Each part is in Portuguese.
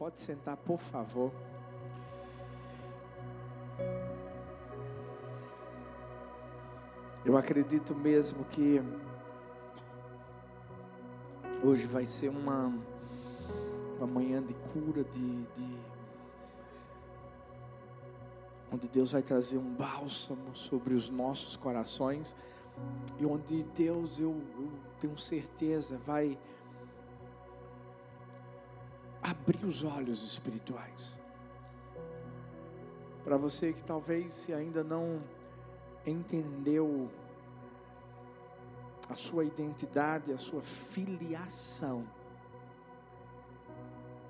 Pode sentar, por favor. Eu acredito mesmo que hoje vai ser uma, uma manhã de cura, de, de onde Deus vai trazer um bálsamo sobre os nossos corações e onde Deus, eu, eu tenho certeza, vai abrir os olhos espirituais. Para você que talvez se ainda não entendeu a sua identidade, a sua filiação,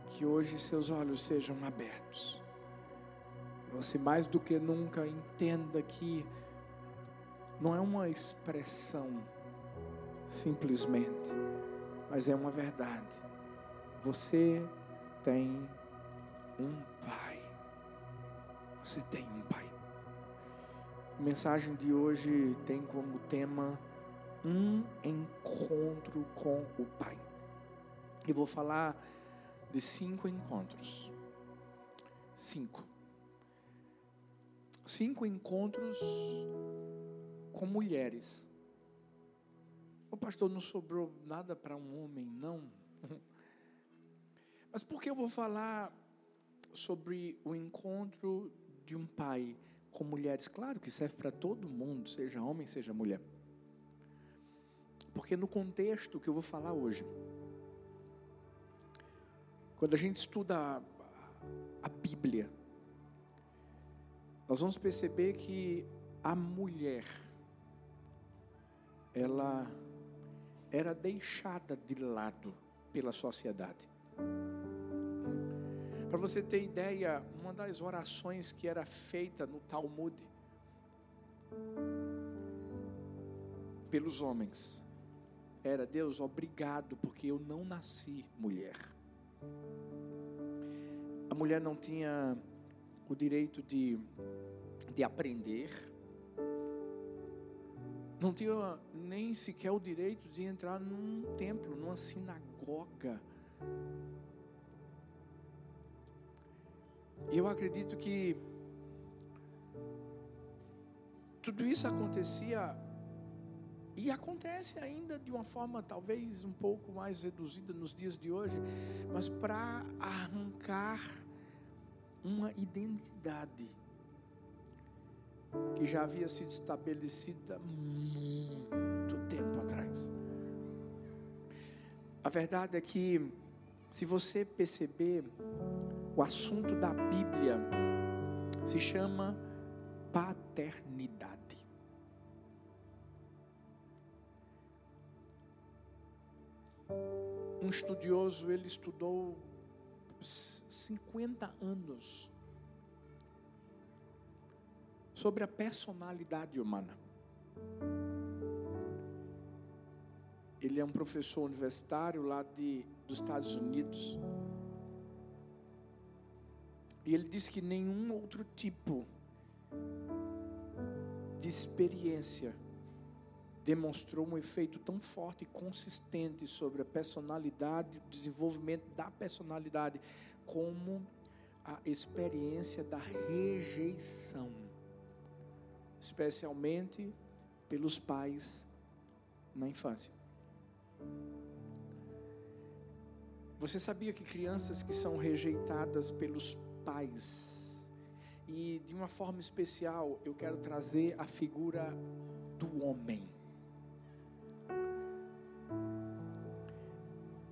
que hoje seus olhos sejam abertos. Você mais do que nunca entenda que não é uma expressão simplesmente, mas é uma verdade. Você tem um pai. Você tem um pai. A mensagem de hoje tem como tema um encontro com o Pai. Eu vou falar de cinco encontros. Cinco. Cinco encontros com mulheres. O pastor não sobrou nada para um homem, não. Mas por que eu vou falar sobre o encontro de um pai com mulheres? Claro que serve para todo mundo, seja homem, seja mulher. Porque no contexto que eu vou falar hoje, quando a gente estuda a, Bíblia, nós vamos perceber que a mulher, ela era deixada de lado pela sociedade. Para você ter ideia, uma das orações que era feita no Talmud pelos homens era: Deus, obrigado, porque eu não nasci mulher. A mulher não tinha o direito de, de aprender, não tinha nem sequer o direito de entrar num templo, numa sinagoga. Eu acredito que tudo isso acontecia e acontece ainda de uma forma talvez um pouco mais reduzida nos dias de hoje, mas para arrancar uma identidade que já havia sido estabelecida muito tempo atrás. A verdade é que, se você perceber, o assunto da Bíblia se chama paternidade. Um estudioso, ele estudou 50 anos sobre a personalidade humana. Ele é um professor universitário lá de, dos Estados Unidos. E ele diz que nenhum outro tipo de experiência demonstrou um efeito tão forte e consistente sobre a personalidade, o desenvolvimento da personalidade, como a experiência da rejeição, especialmente pelos pais na infância. Você sabia que crianças que são rejeitadas pelos pais, e de uma forma especial, eu quero trazer a figura do homem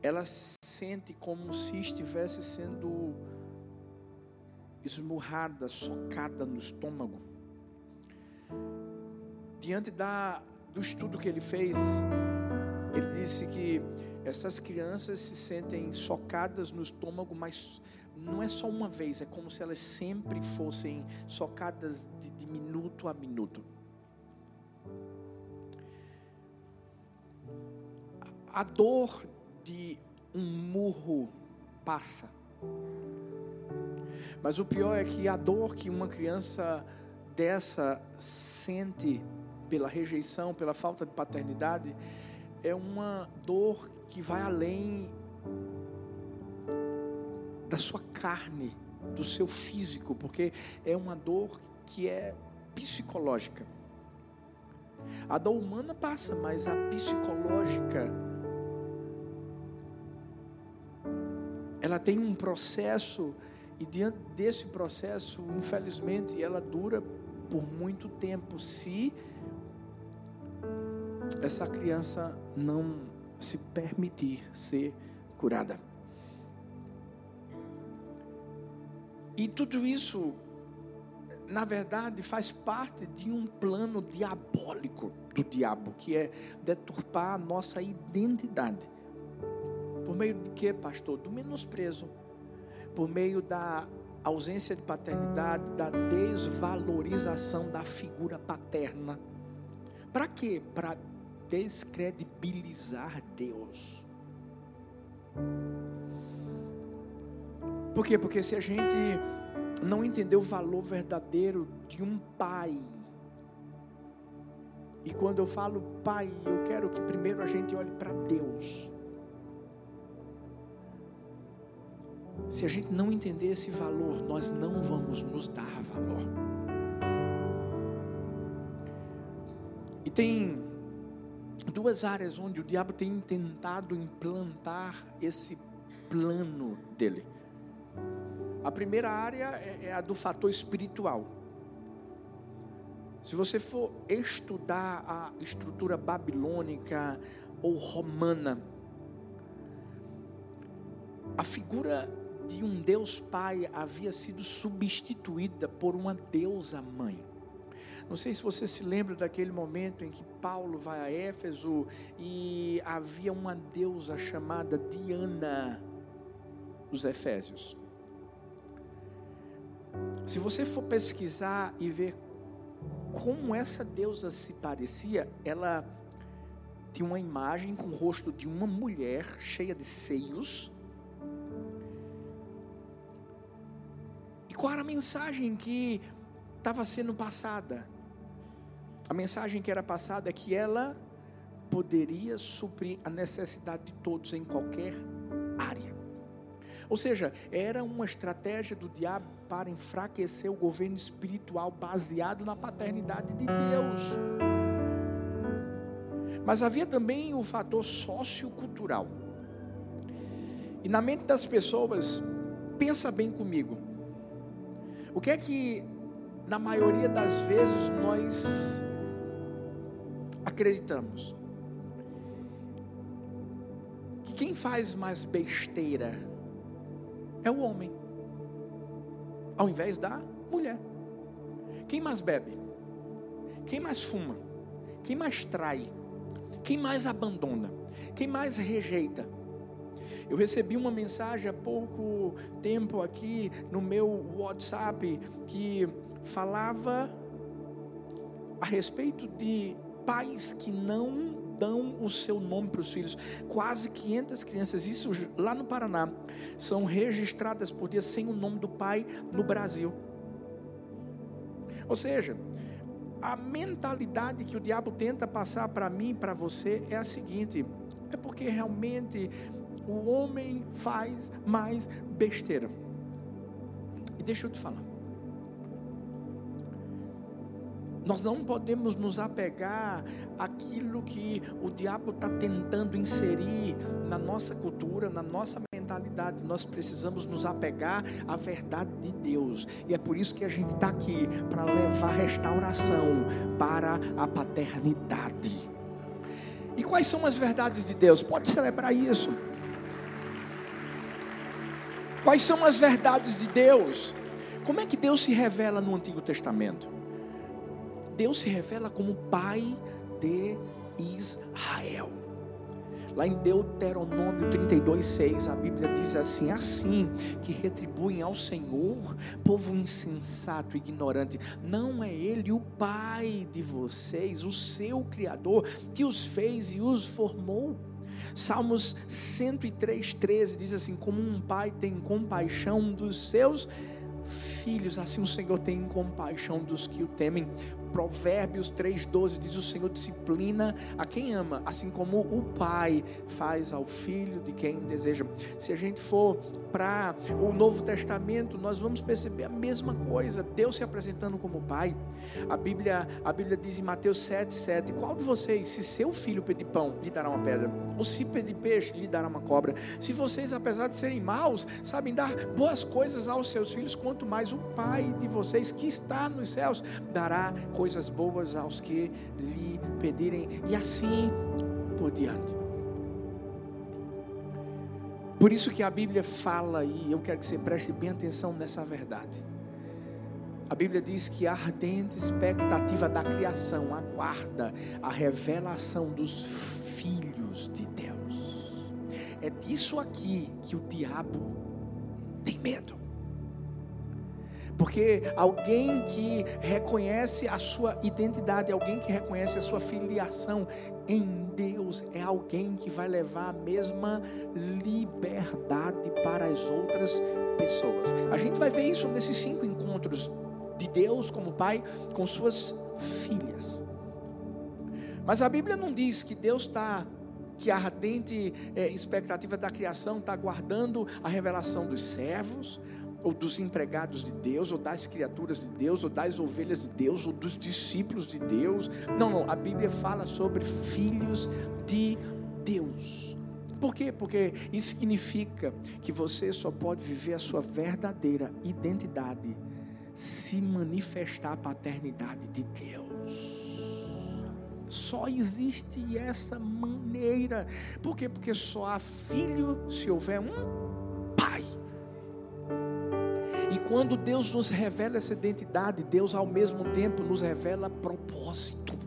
ela sente como se estivesse sendo esmurrada, socada no estômago. Diante da, do estudo que ele fez, ele disse que essas crianças se sentem socadas no estômago, mas não é só uma vez, é como se elas sempre fossem socadas de, de minuto a minuto. A dor de um murro passa. Mas o pior é que a dor que uma criança dessa sente pela rejeição, pela falta de paternidade, é uma dor que vai além da sua carne, do seu físico, porque é uma dor que é psicológica. A dor humana passa, mas a psicológica ela tem um processo e diante desse processo, infelizmente, ela dura por muito tempo se essa criança não se permitir ser curada. E tudo isso, na verdade, faz parte de um plano diabólico do diabo, que é deturpar a nossa identidade. Por meio de quê, pastor? Do menosprezo. Por meio da ausência de paternidade, da desvalorização da figura paterna. Para quê? Para descredibilizar Deus. Por quê? Porque se a gente não entender o valor verdadeiro de um pai, e quando eu falo pai, eu quero que primeiro a gente olhe para Deus. Se a gente não entender esse valor, nós não vamos nos dar valor. E tem duas áreas onde o diabo tem tentado implantar esse plano dele. A primeira área é, é a do fator espiritual. Se você for estudar a estrutura babilônica ou romana, a figura de um Deus Pai havia sido substituída por uma deusa mãe. Não sei se você se lembra daquele momento em que Paulo vai a Éfeso e havia uma deusa chamada Diana dos Efésios. Se você for pesquisar e ver como essa deusa se parecia, ela tinha uma imagem com o rosto de uma mulher cheia de seios. E qual era a mensagem que estava sendo passada? A mensagem que era passada é que ela poderia suprir a necessidade de todos em qualquer área. Ou seja, era uma estratégia do diabo para enfraquecer o governo espiritual baseado na paternidade de Deus. Mas havia também o fator sociocultural. E na mente das pessoas, pensa bem comigo. O que é que na maioria das vezes nós acreditamos? Que quem faz mais besteira é o homem, ao invés da mulher. Quem mais bebe? Quem mais fuma? Quem mais trai? Quem mais abandona? Quem mais rejeita? Eu recebi uma mensagem há pouco tempo aqui no meu WhatsApp que falava a respeito de pais que não dão o seu nome para os filhos. Quase 500 crianças, isso lá no Paraná, são registradas por dia sem o nome do pai no Brasil. Ou seja, a mentalidade que o diabo tenta passar para mim, para você, é a seguinte: é porque realmente o homem faz mais besteira. E deixa eu te falar. Nós não podemos nos apegar àquilo que o diabo está tentando inserir na nossa cultura, na nossa mentalidade. Nós precisamos nos apegar à verdade de Deus. E é por isso que a gente está aqui para levar restauração para a paternidade. E quais são as verdades de Deus? Pode celebrar isso. Quais são as verdades de Deus? Como é que Deus se revela no Antigo Testamento? Deus se revela como Pai de Israel. Lá em Deuteronômio 32, 6, a Bíblia diz assim: Assim que retribuem ao Senhor, povo insensato, ignorante, não é Ele o Pai de vocês, o seu Criador, que os fez e os formou. Salmos 103, 13 diz assim: Como um pai tem compaixão dos seus filhos filhos, assim o Senhor tem compaixão dos que o temem. Provérbios 3,12 diz: O Senhor disciplina a quem ama, assim como o pai faz ao filho de quem deseja. Se a gente for para o Novo Testamento, nós vamos perceber a mesma coisa. Deus se apresentando como pai. A Bíblia, a Bíblia diz em Mateus 7,7: Qual de vocês, se seu filho pedir pão, lhe dará uma pedra? Ou se pedir peixe, lhe dará uma cobra? Se vocês, apesar de serem maus, sabem dar boas coisas aos seus filhos, quanto mais o Pai de vocês que está nos céus dará coisas boas aos que lhe pedirem, e assim por diante. Por isso que a Bíblia fala, e eu quero que você preste bem atenção nessa verdade. A Bíblia diz que a ardente expectativa da criação aguarda a revelação dos filhos de Deus. É disso aqui que o diabo tem medo. Porque alguém que reconhece a sua identidade, alguém que reconhece a sua filiação em Deus, é alguém que vai levar a mesma liberdade para as outras pessoas. A gente vai ver isso nesses cinco encontros de Deus como Pai com suas filhas. Mas a Bíblia não diz que Deus está que a ardente é, expectativa da criação está guardando a revelação dos servos, ou dos empregados de Deus, ou das criaturas de Deus, ou das ovelhas de Deus, ou dos discípulos de Deus. Não, não, a Bíblia fala sobre filhos de Deus. Por quê? Porque isso significa que você só pode viver a sua verdadeira identidade se manifestar a paternidade de Deus. Só existe essa maneira. Por quê? Porque só há filho se houver um pai. Quando Deus nos revela essa identidade, Deus ao mesmo tempo nos revela propósito.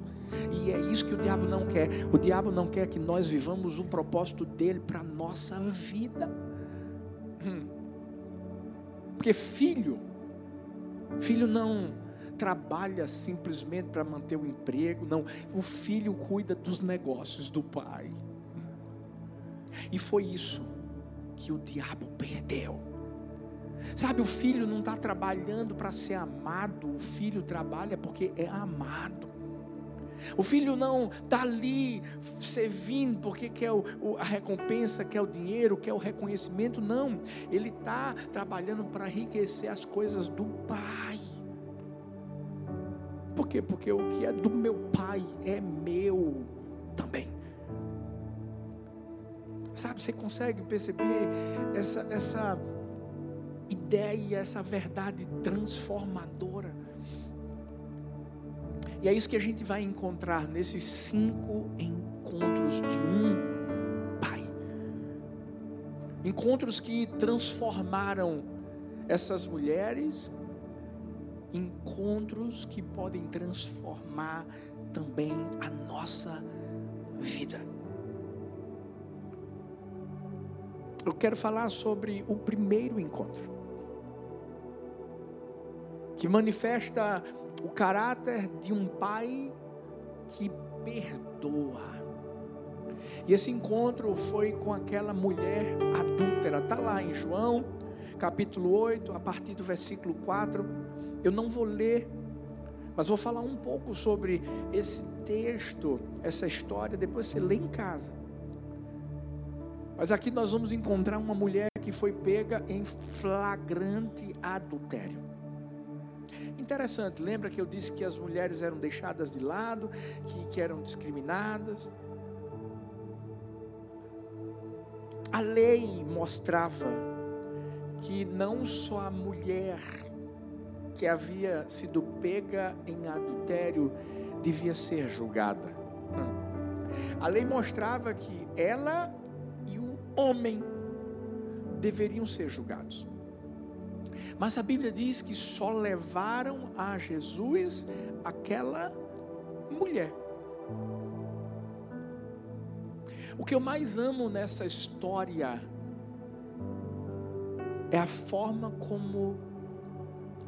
E é isso que o diabo não quer. O diabo não quer que nós vivamos o propósito dele para a nossa vida. Hum. Porque filho, filho não trabalha simplesmente para manter o emprego, não. O filho cuida dos negócios do pai. E foi isso que o diabo perdeu. Sabe, o filho não está trabalhando para ser amado, o filho trabalha porque é amado. O filho não está ali servindo porque quer o, a recompensa, quer o dinheiro, quer o reconhecimento, não. Ele está trabalhando para enriquecer as coisas do pai. Por quê? Porque o que é do meu pai é meu também. Sabe, você consegue perceber essa, essa ideia, essa verdade transformadora. E é isso que a gente vai encontrar nesses cinco encontros de um Pai. Encontros que transformaram essas mulheres, encontros que podem transformar também a nossa vida. Eu quero falar sobre o primeiro encontro que manifesta o caráter de um pai que perdoa. E esse encontro foi com aquela mulher adúltera, está lá em João, capítulo 8, a partir do versículo 4. Eu não vou ler, mas vou falar um pouco sobre esse texto, essa história, depois você lê em casa. Mas aqui nós vamos encontrar uma mulher que foi pega em flagrante adultério. Interessante, lembra que eu disse que as mulheres eram deixadas de lado, que, que eram discriminadas? A lei mostrava que não só a mulher que havia sido pega em adultério devia ser julgada. A lei mostrava que ela e o homem deveriam ser julgados. Mas a Bíblia diz que só levaram a Jesus aquela mulher. O que eu mais amo nessa história é a forma como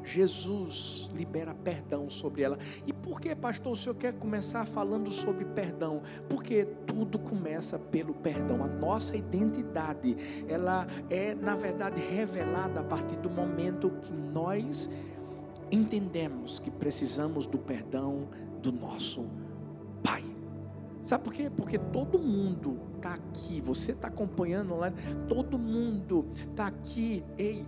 Jesus libera perdão sobre ela. E por que, pastor, o senhor quer começar falando sobre perdão? Porque tudo começa pelo perdão. A nossa identidade, ela é, na verdade, revelada a partir do momento que nós entendemos que precisamos do perdão do nosso Pai. Sabe por quê? Porque todo mundo está aqui, você está acompanhando lá, todo mundo está aqui, ei,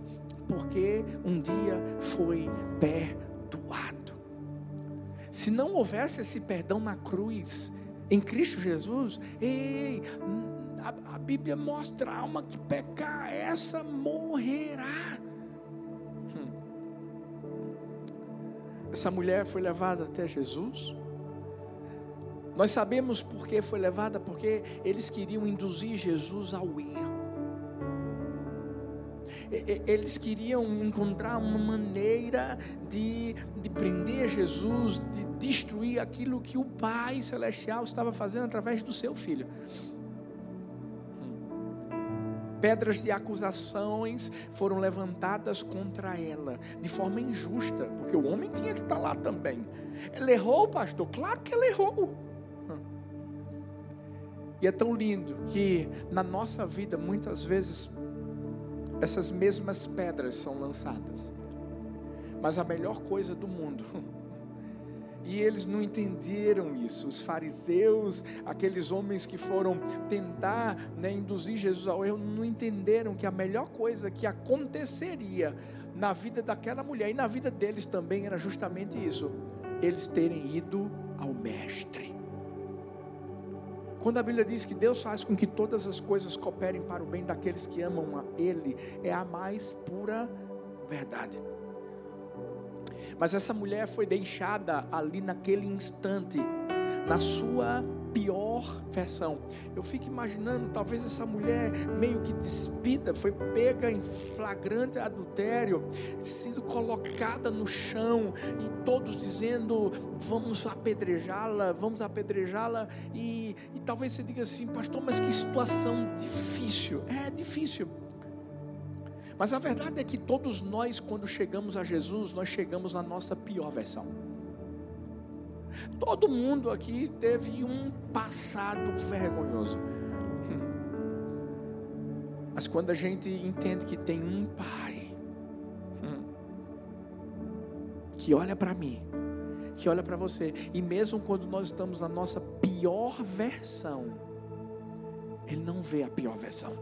porque um dia foi perdoado. Se não houvesse esse perdão na cruz, em Cristo Jesus, ei, a, a Bíblia mostra a alma que pecar, essa morrerá. Hum. Essa mulher foi levada até Jesus nós sabemos por que foi levada, porque eles queriam induzir Jesus ao erro. Eles queriam encontrar uma maneira de, de prender Jesus, de destruir aquilo que o Pai Celestial estava fazendo através do seu filho pedras de acusações foram levantadas contra ela, de forma injusta, porque o homem tinha que estar lá também. Ele errou, pastor? Claro que ele errou. E é tão lindo que na nossa vida, muitas vezes, essas mesmas pedras são lançadas. Mas a melhor coisa do mundo. E eles não entenderam isso. Os fariseus, aqueles homens que foram tentar né, induzir Jesus ao erro, não entenderam que a melhor coisa que aconteceria na vida daquela mulher e na vida deles também era justamente isso: eles terem ido ao Mestre. Quando a Bíblia diz que Deus faz com que todas as coisas cooperem para o bem daqueles que amam a Ele, é a mais pura verdade. Mas essa mulher foi deixada ali naquele instante, na sua pior versão. Eu fico imaginando, talvez essa mulher meio que despida, foi pega em flagrante adultério, sendo colocada no chão e todos dizendo: vamos apedrejá-la, vamos apedrejá-la. E, e talvez você diga assim, pastor, mas que situação difícil. É difícil. Mas a verdade é que todos nós, quando chegamos a Jesus, nós chegamos na nossa pior versão. Todo mundo aqui teve um passado vergonhoso. Mas quando a gente entende que tem um pai que olha para mim, que olha para você, e mesmo quando nós estamos na nossa pior versão, ele não vê a pior versão.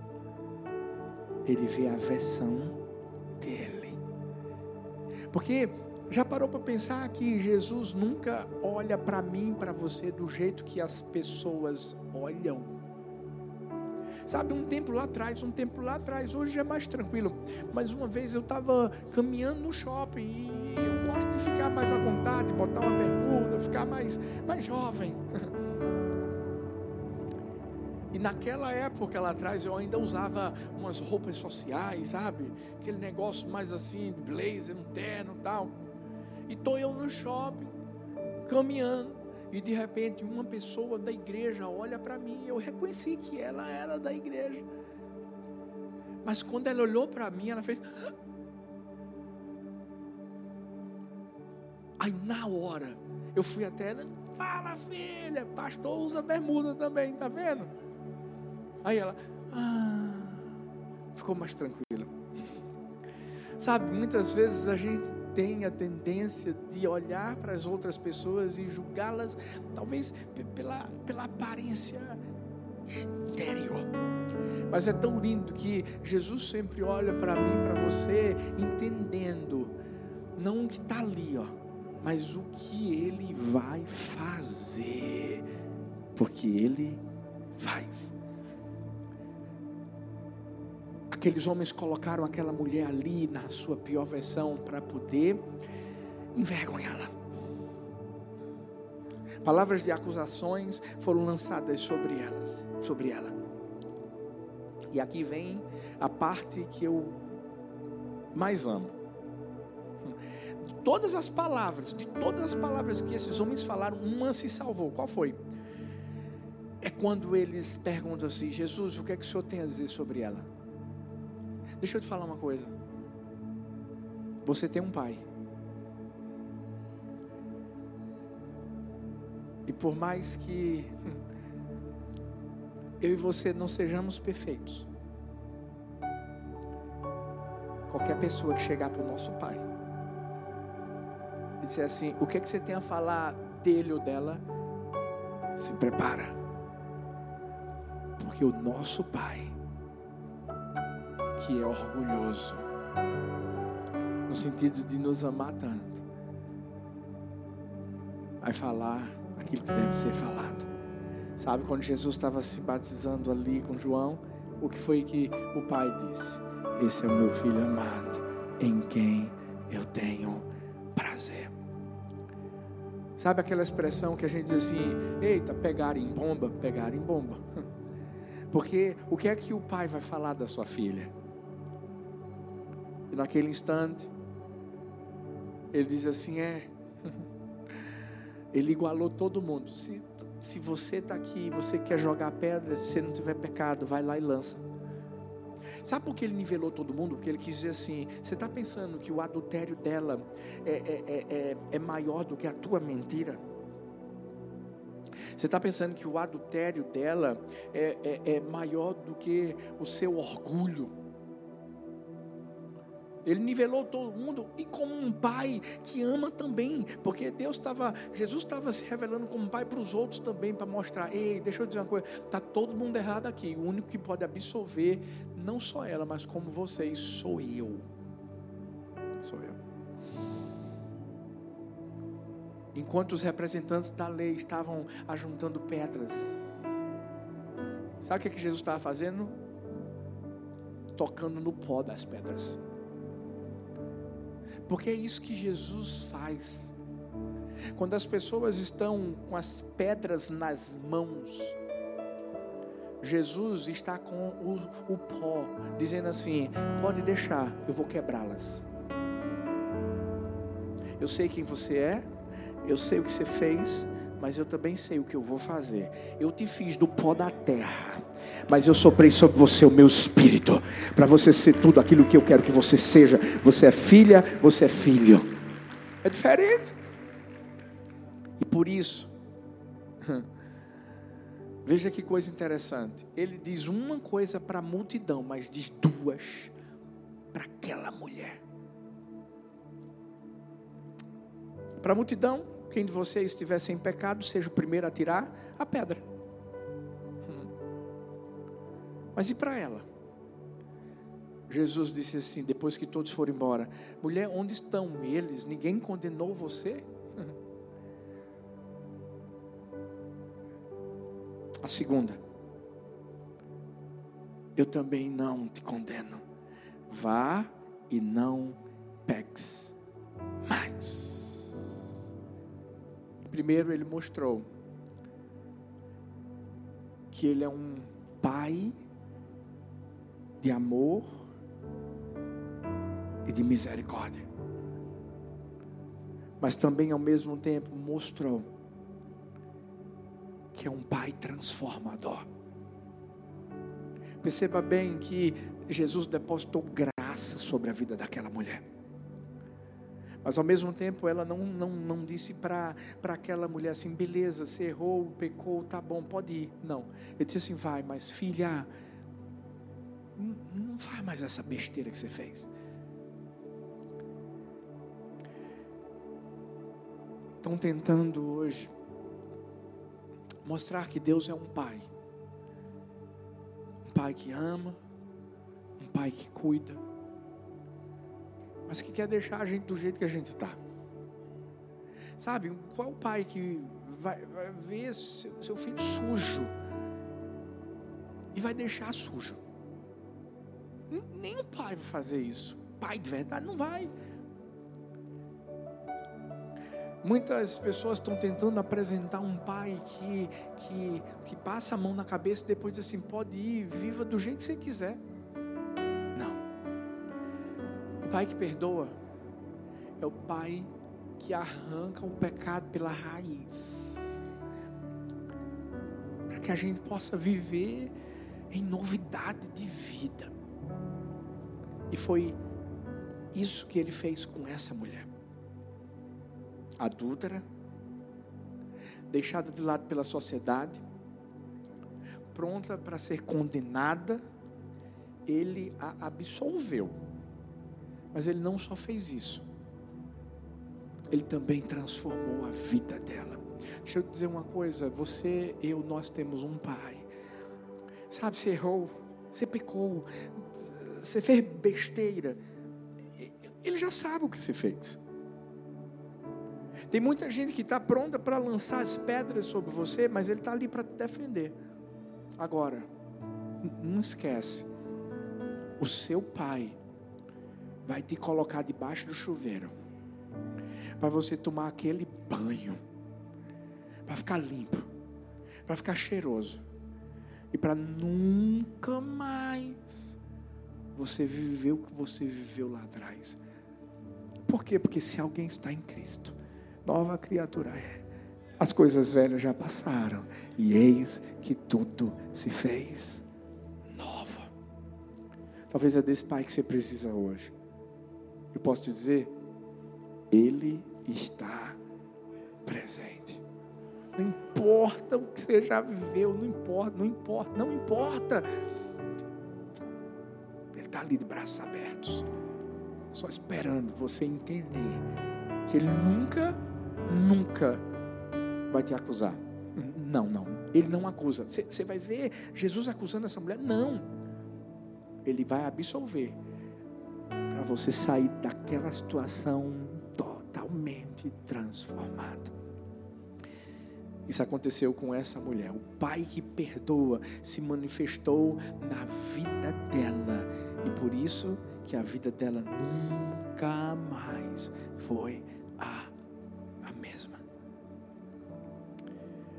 Ele vê a versão dele. Porque já parou para pensar que Jesus nunca olha para mim, para você, do jeito que as pessoas olham? Sabe, um tempo lá atrás, um tempo lá atrás, hoje é mais tranquilo. Mas uma vez eu estava caminhando no shopping e eu gosto de ficar mais à vontade, botar uma bermuda, ficar mais, mais jovem. E naquela época lá atrás eu ainda usava umas roupas sociais, sabe? Aquele negócio mais assim, blazer, um terno e tal. E estou eu no shopping, caminhando, e de repente uma pessoa da igreja olha para mim, eu reconheci que ela era da igreja. Mas quando ela olhou para mim, ela fez. Aí na hora, eu fui até ela, fala filha, pastor usa bermuda também, tá vendo? Aí ela, ah, ficou mais tranquila. Sabe, muitas vezes a gente tem a tendência de olhar para as outras pessoas e julgá-las, talvez pela, pela aparência exterior. Mas é tão lindo que Jesus sempre olha para mim, para você, entendendo, não o que está ali, ó, mas o que Ele vai fazer, porque Ele faz. Aqueles homens colocaram aquela mulher ali na sua pior versão para poder envergonhá-la. Palavras de acusações foram lançadas sobre elas, sobre ela. E aqui vem a parte que eu mais amo. De todas as palavras, de todas as palavras que esses homens falaram, uma se salvou. Qual foi? É quando eles perguntam assim: Jesus, o que é que o Senhor tem a dizer sobre ela? Deixa eu te falar uma coisa. Você tem um pai. E por mais que eu e você não sejamos perfeitos, qualquer pessoa que chegar para o nosso pai e dizer assim: o que é que você tem a falar dele ou dela? Se prepara, porque o nosso pai que é orgulhoso, no sentido de nos amar tanto, vai falar aquilo que deve ser falado. Sabe quando Jesus estava se batizando ali com João, o que foi que o pai disse? Esse é o meu filho amado, em quem eu tenho prazer. Sabe aquela expressão que a gente diz assim: eita, pegar em bomba, pegar em bomba. Porque o que é que o pai vai falar da sua filha? E naquele instante, ele diz assim: é. Ele igualou todo mundo. Se, se você está aqui, você quer jogar pedra, se você não tiver pecado, vai lá e lança. Sabe por que ele nivelou todo mundo? Porque ele quis dizer assim: você está pensando que o adultério dela é, é, é, é, é maior do que a tua mentira? Você está pensando que o adultério dela é, é, é maior do que o seu orgulho? Ele nivelou todo mundo e como um pai que ama também, porque Deus estava, Jesus estava se revelando como pai para os outros também, para mostrar: ei, deixa eu dizer uma coisa, está todo mundo errado aqui. O único que pode absolver, não só ela, mas como vocês, sou eu. Sou eu. Enquanto os representantes da lei estavam ajuntando pedras, sabe o que, é que Jesus estava fazendo? Tocando no pó das pedras. Porque é isso que Jesus faz. Quando as pessoas estão com as pedras nas mãos, Jesus está com o, o pó, dizendo assim: pode deixar, eu vou quebrá-las. Eu sei quem você é, eu sei o que você fez, mas eu também sei o que eu vou fazer. Eu te fiz do pó da terra, mas eu soprei sobre você o meu espírito, para você ser tudo aquilo que eu quero que você seja. Você é filha, você é filho. É diferente. E por isso, veja que coisa interessante. Ele diz uma coisa para a multidão, mas diz duas para aquela mulher. Para a multidão, quem de vocês estiver sem pecado, seja o primeiro a tirar a pedra. Mas e para ela? Jesus disse assim, depois que todos foram embora: Mulher, onde estão eles? Ninguém condenou você? A segunda, eu também não te condeno. Vá e não peques mais. Primeiro, ele mostrou que ele é um pai de amor e de misericórdia. Mas também, ao mesmo tempo, mostrou que é um pai transformador. Perceba bem que Jesus depositou graça sobre a vida daquela mulher. Mas ao mesmo tempo ela não, não, não disse para aquela mulher assim, beleza, você errou, pecou, tá bom, pode ir. Não. Ele disse assim, vai, mas filha, não, faz mais essa besteira que você fez. Estão tentando hoje mostrar que Deus é um pai. Um pai que ama, um pai que cuida mas que quer deixar a gente do jeito que a gente está. Sabe, qual pai que vai, vai ver seu, seu filho sujo e vai deixar sujo? Nenhum pai vai fazer isso. Pai de verdade não vai. Muitas pessoas estão tentando apresentar um pai que, que, que passa a mão na cabeça e depois diz assim: pode ir, viva do jeito que você quiser pai que perdoa é o pai que arranca o pecado pela raiz. Para que a gente possa viver em novidade de vida. E foi isso que ele fez com essa mulher. Adúltera, deixada de lado pela sociedade, pronta para ser condenada, ele a absolveu. Mas ele não só fez isso, ele também transformou a vida dela. Deixa eu dizer uma coisa: você, eu, nós temos um pai. Sabe, você errou, você pecou, você fez besteira. Ele já sabe o que você fez. Tem muita gente que está pronta para lançar as pedras sobre você, mas ele está ali para te defender. Agora, não esquece, o seu pai vai te colocar debaixo do chuveiro para você tomar aquele banho, para ficar limpo, para ficar cheiroso e para nunca mais você viver o que você viveu lá atrás. Por quê? Porque se alguém está em Cristo, nova criatura é. As coisas velhas já passaram e eis que tudo se fez nova. Talvez é desse pai que você precisa hoje. Eu posso te dizer, ele está presente. Não importa o que você já viveu, não importa, não importa, não importa. Está ali de braços abertos, só esperando você entender que Ele nunca, nunca vai te acusar. Não, não. Ele não acusa. Você vai ver Jesus acusando essa mulher? Não. Ele vai absolver para você sair daquela situação totalmente transformado. Isso aconteceu com essa mulher. O pai que perdoa se manifestou na vida dela. E por isso que a vida dela nunca mais foi a, a mesma.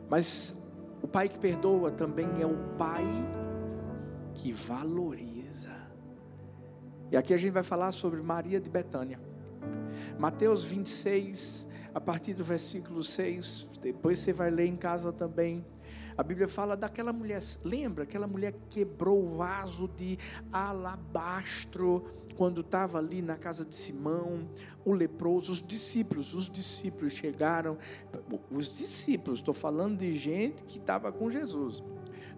Mas o pai que perdoa também é o pai que valoriza. E aqui a gente vai falar sobre Maria de Betânia. Mateus 26, a partir do versículo 6, depois você vai ler em casa também. A Bíblia fala daquela mulher, lembra? Aquela mulher que quebrou o vaso de alabastro quando estava ali na casa de Simão, o leproso, os discípulos, os discípulos chegaram, os discípulos, estou falando de gente que estava com Jesus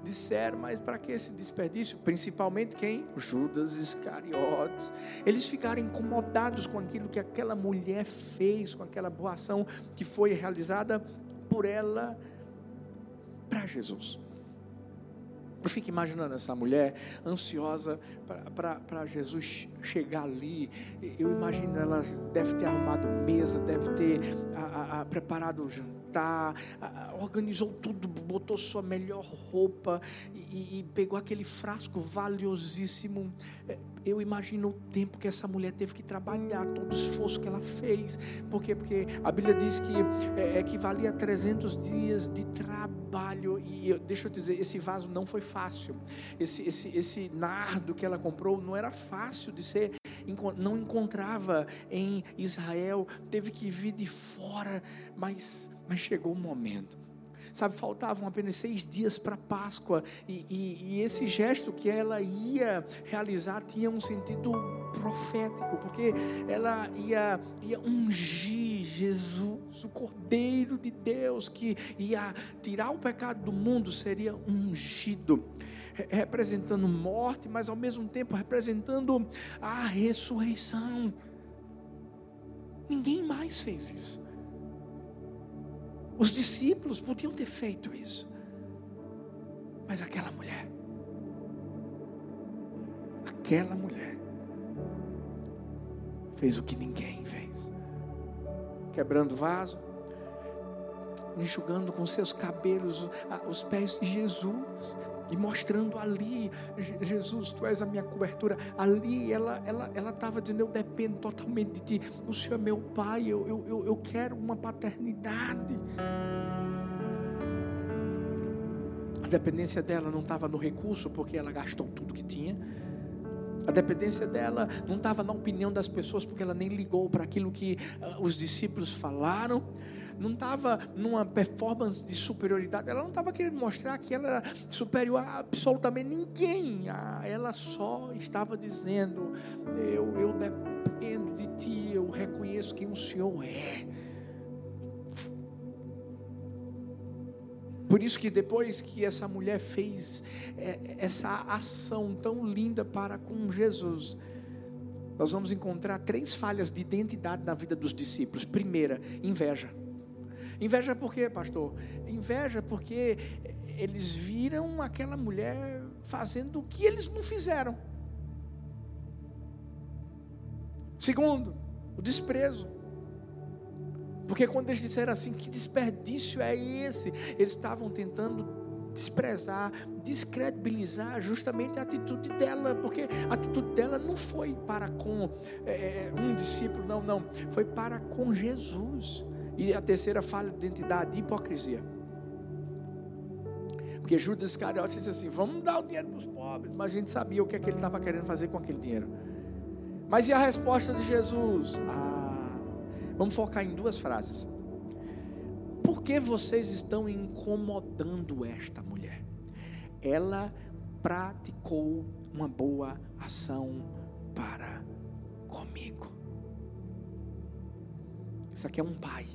disseram, mas para que esse desperdício? Principalmente quem? Judas Iscariotes. Eles ficaram incomodados com aquilo que aquela mulher fez, com aquela boa ação que foi realizada por ela para Jesus. Eu fico imaginando essa mulher ansiosa para Jesus chegar ali. Eu imagino ela deve ter arrumado mesa, deve ter a, a, preparado o jantar, organizou tudo, botou sua melhor roupa e, e pegou aquele frasco valiosíssimo. É, eu imagino o tempo que essa mulher teve que trabalhar, todo o esforço que ela fez. Por quê? Porque a Bíblia diz que é, equivalia a 300 dias de trabalho. E eu, deixa eu dizer, esse vaso não foi fácil. Esse, esse, esse nardo que ela comprou não era fácil de ser não encontrava em Israel, teve que vir de fora, mas, mas chegou o momento Sabe, faltavam apenas seis dias para Páscoa. E, e, e, esse gesto que ela ia realizar tinha um sentido profético, porque ela ia, ia ungir Jesus, o Cordeiro de Deus, que ia tirar o pecado do mundo, seria ungido representando morte, mas ao mesmo tempo representando a ressurreição. Ninguém mais fez isso. Os discípulos podiam ter feito isso. Mas aquela mulher, aquela mulher, fez o que ninguém fez: quebrando vaso, enxugando com seus cabelos os pés de Jesus, e mostrando ali, Jesus, tu és a minha cobertura. Ali ela ela ela estava dizendo, eu dependo totalmente de ti. O Senhor é meu pai, eu, eu, eu quero uma paternidade. A dependência dela não estava no recurso, porque ela gastou tudo que tinha. A dependência dela não estava na opinião das pessoas, porque ela nem ligou para aquilo que uh, os discípulos falaram não estava numa performance de superioridade, ela não estava querendo mostrar que ela era superior a absolutamente ninguém, ah, ela só estava dizendo: eu, eu dependo de ti, eu reconheço quem o Senhor é. Por isso que depois que essa mulher fez é, essa ação tão linda para com Jesus, nós vamos encontrar três falhas de identidade na vida dos discípulos. Primeira, inveja. Inveja por quê, pastor? Inveja porque eles viram aquela mulher fazendo o que eles não fizeram. Segundo, o desprezo. Porque quando eles disseram assim, que desperdício é esse? Eles estavam tentando desprezar, descredibilizar justamente a atitude dela, porque a atitude dela não foi para com é, um discípulo, não, não, foi para com Jesus. E a terceira falha de identidade, hipocrisia. Porque Judas Iscariote disse assim: vamos dar o dinheiro para os pobres, mas a gente sabia o que, é que ele estava querendo fazer com aquele dinheiro. Mas e a resposta de Jesus? Ah, vamos focar em duas frases. Por que vocês estão incomodando esta mulher? Ela praticou uma boa ação para comigo. Isso aqui é um pai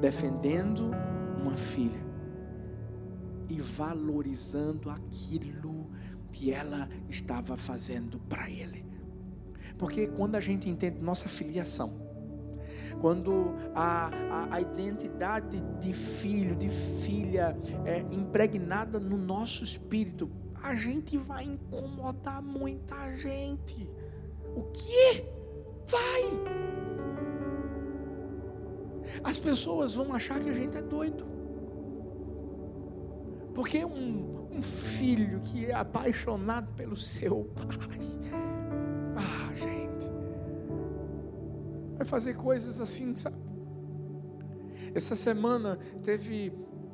defendendo uma filha e valorizando aquilo que ela estava fazendo para ele. Porque quando a gente entende nossa filiação, quando a, a, a, identidade de filho, de filha é impregnada no nosso espírito, a gente vai incomodar muita gente. O que? Vai! As pessoas vão achar que a gente é doido. Porque um, um filho que é apaixonado pelo seu pai, ah, gente, vai fazer coisas assim, sabe? Essa semana teve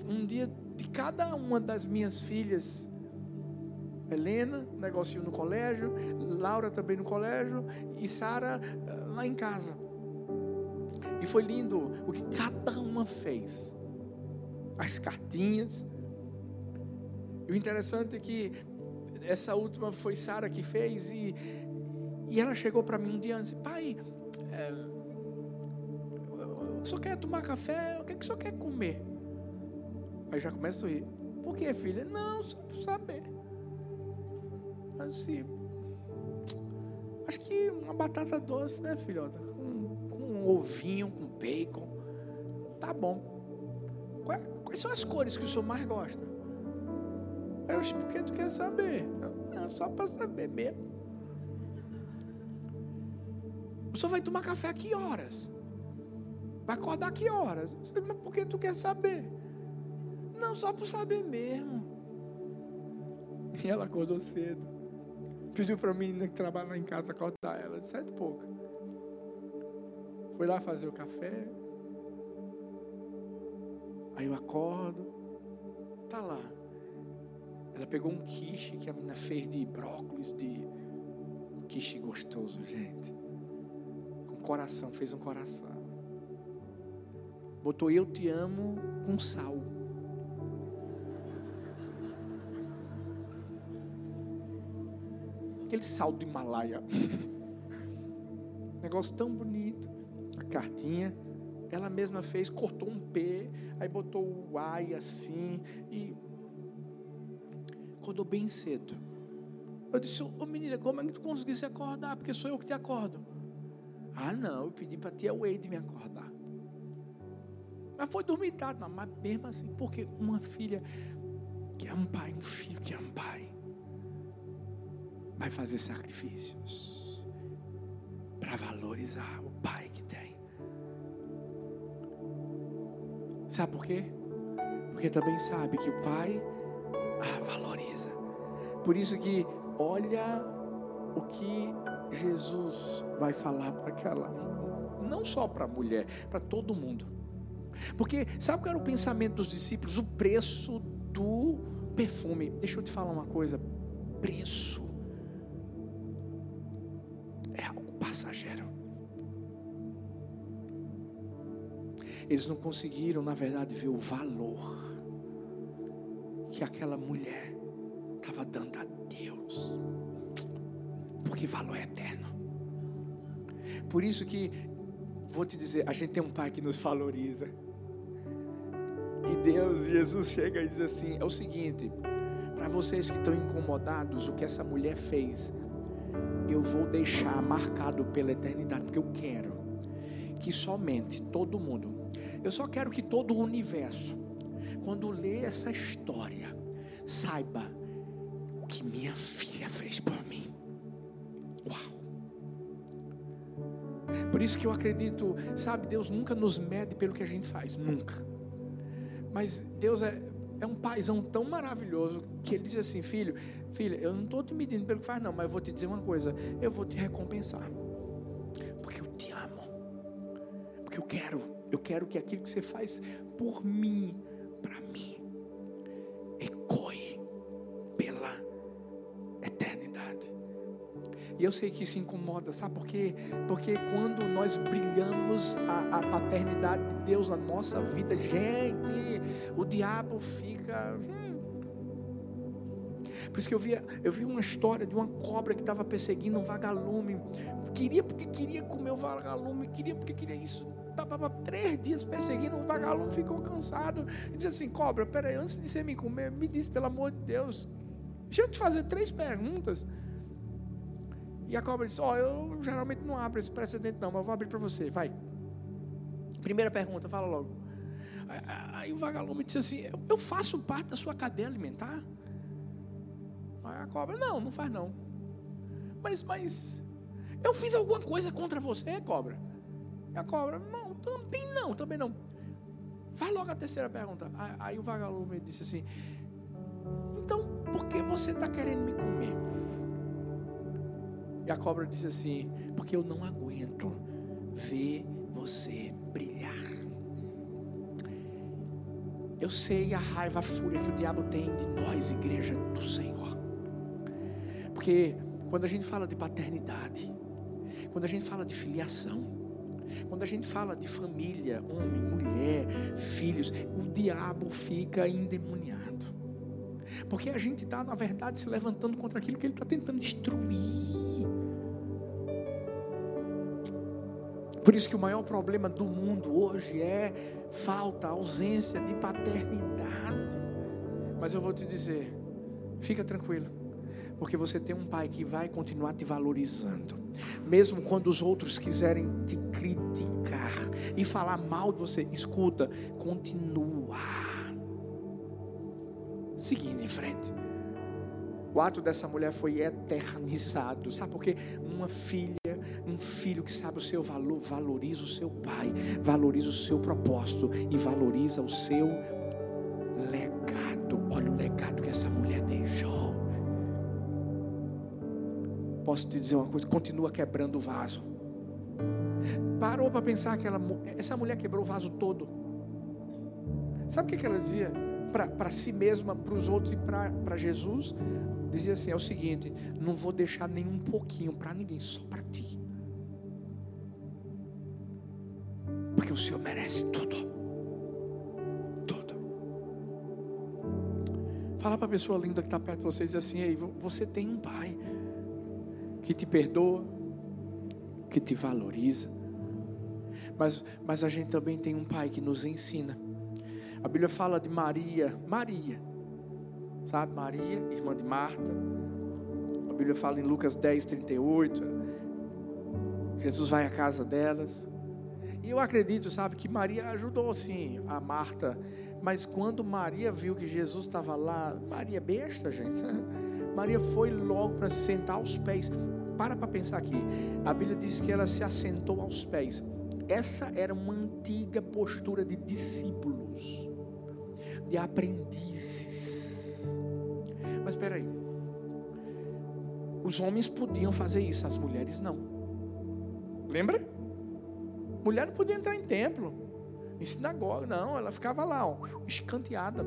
um dia de cada uma das minhas filhas. Helena, negocinho no colégio, Laura também no colégio e Sara eh, lá em casa. E foi lindo o que cada uma fez. As cartinhas, e o interessante é que essa última foi Sara que fez e, e ela chegou para mim um dia e disse, pai, é, o senhor quer tomar café? O que, é que o senhor quer comer? Aí já começa a sorrir. Por que, filha? Não, só para saber. Assim, acho que uma batata doce, né, filhota? Um ovinho, com bacon. Tá bom. Quais, quais são as cores que o senhor mais gosta? Eu disse, porque tu quer saber? Não, só para saber mesmo. O senhor vai tomar café a que horas? Vai acordar a que horas? Mas por que tu quer saber? Não, só para saber mesmo. E ela acordou cedo. Pediu para mim que trabalha lá em casa acordar ela, de sete e pouco. Foi lá fazer o café. Aí eu acordo. Tá lá. Ela pegou um quiche que a menina fez de brócolis, de quiche gostoso, gente. Com coração, fez um coração. Botou eu te amo com sal. Aquele sal do Himalaia. Negócio tão bonito. Cartinha ela mesma fez, cortou um P, aí botou o ai assim e acordou bem cedo. Eu disse, ô oh, menina, como é que tu conseguisse acordar? Porque sou eu que te acordo. Ah, não, eu pedi para tia Wade me acordar. Mas foi dormir tarde, mas mesmo assim, porque uma filha que é um pai, um filho que é um pai, vai fazer sacrifícios para valorizar o pai que tem. Sabe por quê? Porque também sabe que o pai ah, valoriza. Por isso que olha o que Jesus vai falar para aquela, não só para a mulher, para todo mundo. Porque sabe qual era o pensamento dos discípulos? O preço do perfume. Deixa eu te falar uma coisa: preço Eles não conseguiram, na verdade, ver o valor que aquela mulher estava dando a Deus. Porque valor é eterno. Por isso que, vou te dizer, a gente tem um pai que nos valoriza. E Deus, Jesus chega e diz assim: é o seguinte, para vocês que estão incomodados, o que essa mulher fez, eu vou deixar marcado pela eternidade, porque eu quero que somente todo mundo, eu só quero que todo o universo, quando lê essa história, saiba o que minha filha fez por mim. Uau! Por isso que eu acredito, sabe, Deus nunca nos mede pelo que a gente faz, nunca. Mas Deus é, é um paizão tão maravilhoso que ele diz assim: Filho, filha, eu não estou te medindo pelo que faz, não, mas eu vou te dizer uma coisa: eu vou te recompensar, porque eu te amo, porque eu quero, eu quero que aquilo que você faz por mim, para mim, ecoe pela eternidade. E eu sei que isso incomoda, sabe por quê? Porque quando nós brilhamos a, a paternidade de Deus na nossa vida, gente, o diabo fica. Hum. Por isso que eu vi, eu vi uma história de uma cobra que estava perseguindo um vagalume. Queria porque queria comer o vagalume, queria porque queria isso. Três dias perseguindo um vagalume, ficou cansado. E disse assim: Cobra, peraí, antes de você me comer, me diz pelo amor de Deus. Deixa eu te fazer três perguntas. E a cobra disse: Ó, oh, eu geralmente não abro esse precedente, não, mas vou abrir para você. Vai. Primeira pergunta, fala logo. Aí o vagalume disse assim: Eu faço parte da sua cadeia alimentar? Aí a cobra: Não, não faz não. Mas, mas, eu fiz alguma coisa contra você, cobra? E a cobra: Não, também não, também não. Faz logo a terceira pergunta. Aí o vagalume disse assim: Então, por que você está querendo me comer? E a cobra disse assim: Porque eu não aguento ver você brilhar. Eu sei a raiva, a fúria que o diabo tem de nós, igreja do Senhor. Porque quando a gente fala de paternidade, quando a gente fala de filiação, quando a gente fala de família, homem, mulher, filhos, o diabo fica endemoniado. Porque a gente está, na verdade, se levantando contra aquilo que ele está tentando destruir. Por isso que o maior problema do mundo hoje é falta, ausência de paternidade. Mas eu vou te dizer, fica tranquilo, porque você tem um pai que vai continuar te valorizando, mesmo quando os outros quiserem te e falar mal de você, escuta, continua seguindo em frente. O ato dessa mulher foi eternizado. Sabe por quê? Uma filha, um filho que sabe o seu valor, valoriza o seu pai, valoriza o seu propósito e valoriza o seu legado. Olha o legado que essa mulher deixou. Posso te dizer uma coisa? Continua quebrando o vaso. Parou para pensar que ela, essa mulher quebrou o vaso todo. Sabe o que ela dizia? Para si mesma, para os outros e para Jesus dizia assim: é o seguinte, não vou deixar nenhum pouquinho para ninguém, só para ti. Porque o Senhor merece tudo. Tudo. Fala para a pessoa linda que está perto de você diz assim: Ei, você tem um pai que te perdoa, que te valoriza. Mas, mas a gente também tem um pai que nos ensina. A Bíblia fala de Maria, Maria, Sabe, Maria, irmã de Marta. A Bíblia fala em Lucas 10, 38. Jesus vai à casa delas. E eu acredito, sabe, que Maria ajudou sim a Marta. Mas quando Maria viu que Jesus estava lá, Maria é besta, gente. Maria foi logo para se sentar aos pés. Para para pensar aqui. A Bíblia diz que ela se assentou aos pés. Essa era uma antiga postura de discípulos, de aprendizes. Mas espera aí. Os homens podiam fazer isso, as mulheres não. Lembra? Mulher não podia entrar em templo, em sinagoga, não. Ela ficava lá, ó, escanteada.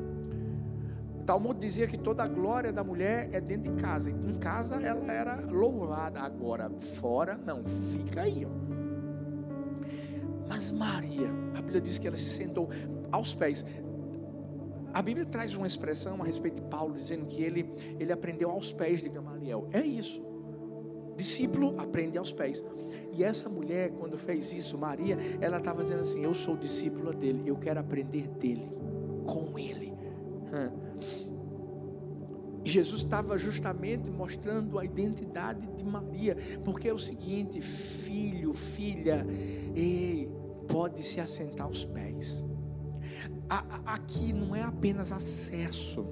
Talmud dizia que toda a glória da mulher é dentro de casa. Em casa ela era louvada. Agora, fora, não. Fica aí. Ó. Mas Maria, a Bíblia diz que ela se sentou aos pés. A Bíblia traz uma expressão a respeito de Paulo, dizendo que ele, ele aprendeu aos pés de Gamaliel. É isso. Discípulo aprende aos pés. E essa mulher, quando fez isso, Maria, ela estava dizendo assim: Eu sou discípula dele, eu quero aprender dele. com ele. E Jesus estava justamente mostrando a identidade de Maria, porque é o seguinte, filho, filha, ei, pode se assentar aos pés. Aqui não é apenas acesso,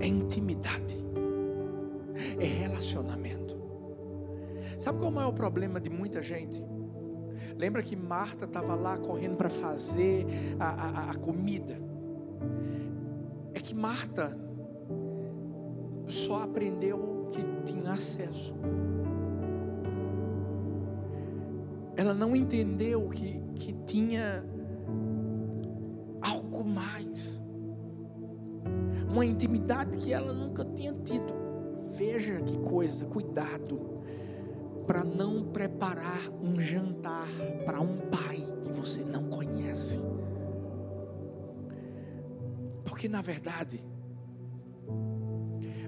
é intimidade, é relacionamento. Sabe qual é o maior problema de muita gente? Lembra que Marta estava lá correndo para fazer a, a, a comida. É que Marta só aprendeu que tinha acesso. Ela não entendeu que, que tinha algo mais. Uma intimidade que ela nunca tinha tido. Veja que coisa, cuidado para não preparar um jantar para um pai que você não conhece. Porque na verdade,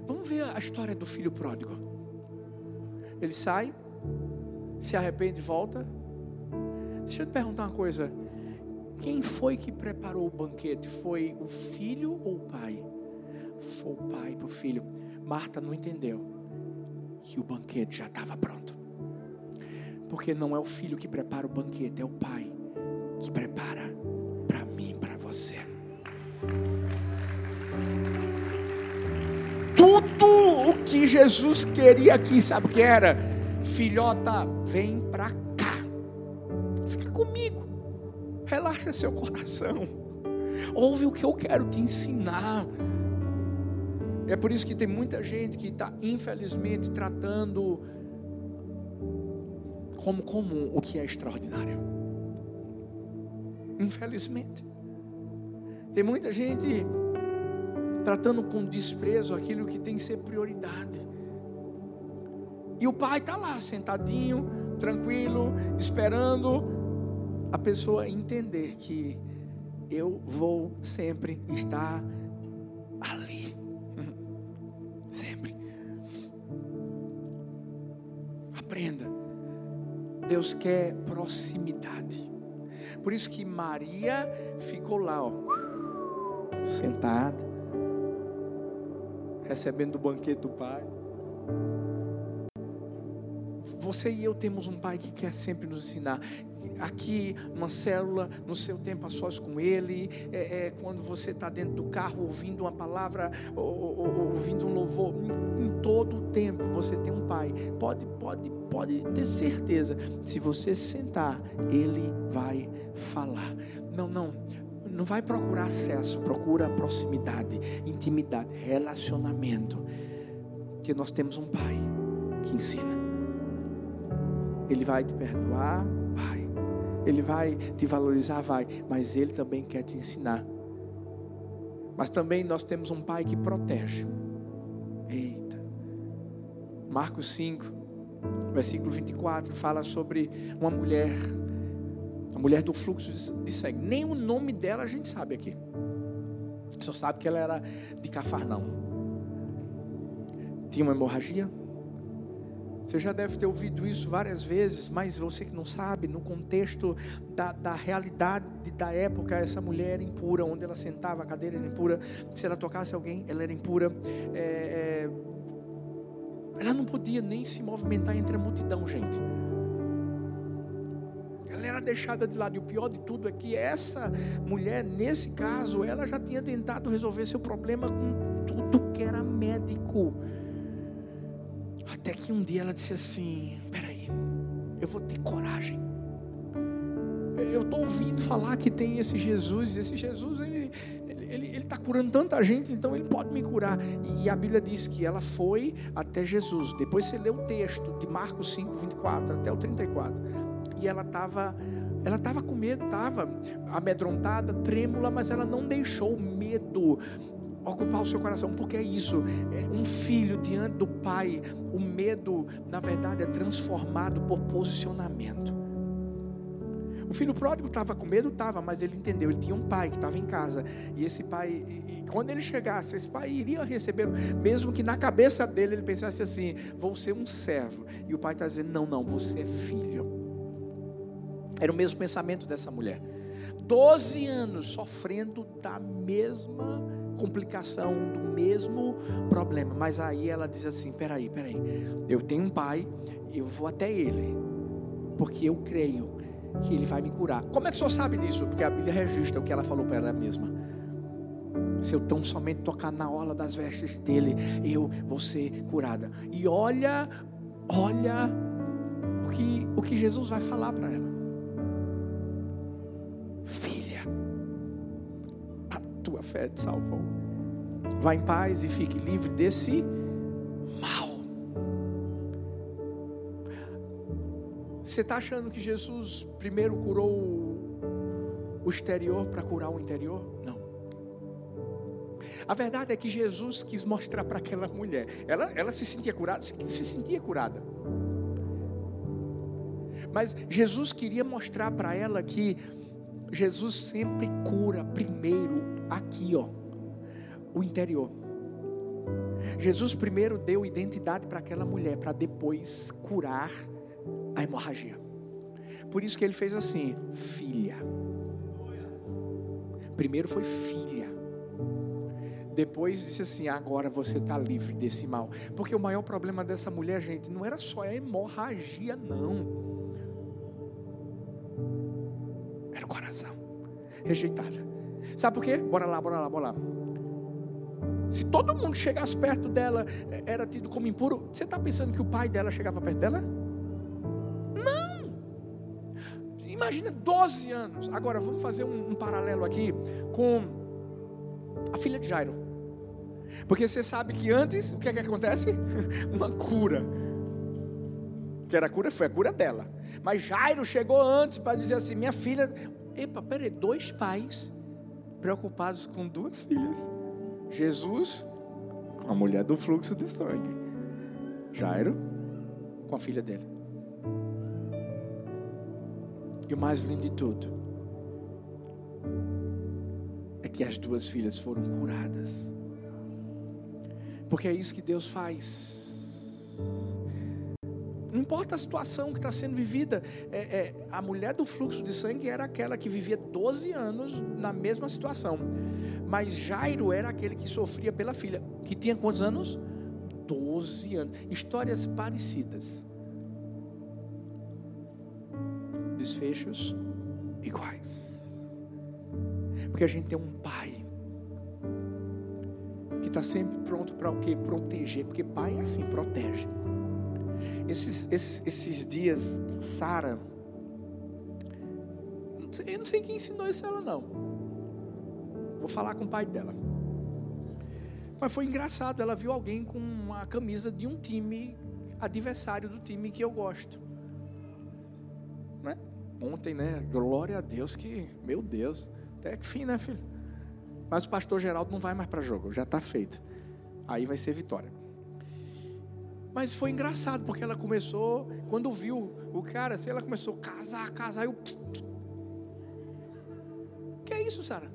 vamos ver a história do filho pródigo. Ele sai, se arrepende e volta. Deixa eu te perguntar uma coisa. Quem foi que preparou o banquete? Foi o filho ou o pai? Foi o pai para o filho. Marta não entendeu que o banquete já estava pronto. Porque não é o filho que prepara o banquete, é o pai que prepara para mim para você. Tudo o que Jesus queria aqui, sabe o que era? Filhota, vem para cá. Fica comigo. Relaxa seu coração. Ouve o que eu quero te ensinar. É por isso que tem muita gente que está, infelizmente, tratando como comum o que é extraordinário. Infelizmente. Tem muita gente tratando com desprezo aquilo que tem que ser prioridade. E o pai está lá, sentadinho, tranquilo, esperando a pessoa entender que eu vou sempre estar ali. Sempre. Aprenda. Deus quer proximidade. Por isso que Maria ficou lá, ó, sentada, recebendo o banquete do Pai. Você e eu temos um Pai que quer sempre nos ensinar aqui numa célula, no seu tempo a sós com Ele, é, é quando você está dentro do carro ouvindo uma palavra, ou, ou, ouvindo um louvor, em, em, todo o tempo você tem um Pai. Pode, pode, pode ter certeza, se você sentar, Ele vai falar. Não, não, não vai procurar acesso, procura proximidade, intimidade, relacionamento. Que nós temos um Pai que ensina. Ele vai te perdoar, vai. Ele vai te valorizar, vai, mas ele também quer te ensinar. Mas também nós temos um pai que protege. Eita. Marcos 5, versículo 24, fala sobre uma mulher, a mulher do fluxo de sangue. Nem o nome dela a gente sabe aqui. Só sabe que ela era de Cafarnaum. Tinha uma hemorragia você já deve ter ouvido isso várias vezes, mas você que não sabe, no contexto da, da realidade da época, essa mulher era impura, onde ela sentava, a cadeira era impura. Se ela tocasse alguém, ela era impura. É, é, ela não podia nem se movimentar entre a multidão, gente. Ela era deixada de lado. E o pior de tudo é que essa mulher, nesse caso, ela já tinha tentado resolver seu problema com tudo que era médico. Até que um dia ela disse assim: Peraí, eu vou ter coragem. Eu estou ouvindo falar que tem esse Jesus, esse Jesus ele ele está curando tanta gente, então ele pode me curar. E a Bíblia diz que ela foi até Jesus. Depois você lê o texto de Marcos 5, 24 até o 34. E ela estava ela estava com medo, estava amedrontada, trêmula, mas ela não deixou o medo ocupar o seu coração, porque é isso. É um filho diante do pai, o medo, na verdade, é transformado por posicionamento. O filho pródigo estava com medo, estava, mas ele entendeu. Ele tinha um pai que estava em casa. E esse pai, quando ele chegasse, esse pai iria recebê-lo, mesmo que na cabeça dele ele pensasse assim: vou ser um servo. E o pai está dizendo: não, não, você é filho. Era o mesmo pensamento dessa mulher. 12 anos sofrendo da mesma complicação, do mesmo problema. Mas aí ela diz assim: peraí, peraí, eu tenho um pai, eu vou até ele, porque eu creio que ele vai me curar. Como é que o senhor sabe disso? Porque a Bíblia registra o que ela falou para ela mesma. Se eu tão somente tocar na orla das vestes dele, eu vou ser curada. E olha, olha o que, o que Jesus vai falar para ela. Tua fé te salvou. Vá em paz e fique livre desse mal. Você está achando que Jesus primeiro curou o exterior para curar o interior? Não. A verdade é que Jesus quis mostrar para aquela mulher. Ela, ela se sentia curada? Se, se sentia curada. Mas Jesus queria mostrar para ela que Jesus sempre cura primeiro aqui, ó, o interior. Jesus primeiro deu identidade para aquela mulher, para depois curar a hemorragia. Por isso que ele fez assim: filha. Primeiro foi filha. Depois disse assim: agora você está livre desse mal. Porque o maior problema dessa mulher, gente, não era só a hemorragia, não. Rejeitada. Sabe por quê? Bora lá, bora lá, bora lá. Se todo mundo chegasse perto dela, era tido como impuro. Você está pensando que o pai dela chegava perto dela? Imagina 12 anos. Agora vamos fazer um, um paralelo aqui com a filha de Jairo. Porque você sabe que antes, o que é que acontece? Uma cura. Que era a cura, foi a cura dela. Mas Jairo chegou antes para dizer assim: minha filha. Epa, peraí, dois pais preocupados com duas filhas. Jesus, a mulher do fluxo de sangue. Jairo, com a filha dele. E o mais lindo de tudo é que as duas filhas foram curadas. Porque é isso que Deus faz. Não importa a situação que está sendo vivida, é, é, a mulher do fluxo de sangue era aquela que vivia 12 anos na mesma situação. Mas Jairo era aquele que sofria pela filha, que tinha quantos anos? 12 anos. Histórias parecidas desfechos iguais. Porque a gente tem um pai que está sempre pronto para o que? Proteger. Porque pai é assim, protege. Esses, esses, esses dias, Sara, eu não sei quem ensinou isso a ela não. Vou falar com o pai dela. Mas foi engraçado, ela viu alguém com uma camisa de um time adversário do time que eu gosto né? Ontem, né? Glória a Deus que, meu Deus, até que fim, né, filho? Mas o pastor Geraldo não vai mais para jogo, já está feito. Aí vai ser vitória. Mas foi engraçado, porque ela começou, quando viu o cara, assim, ela começou a casar, casar, eu. Que é isso, Sara?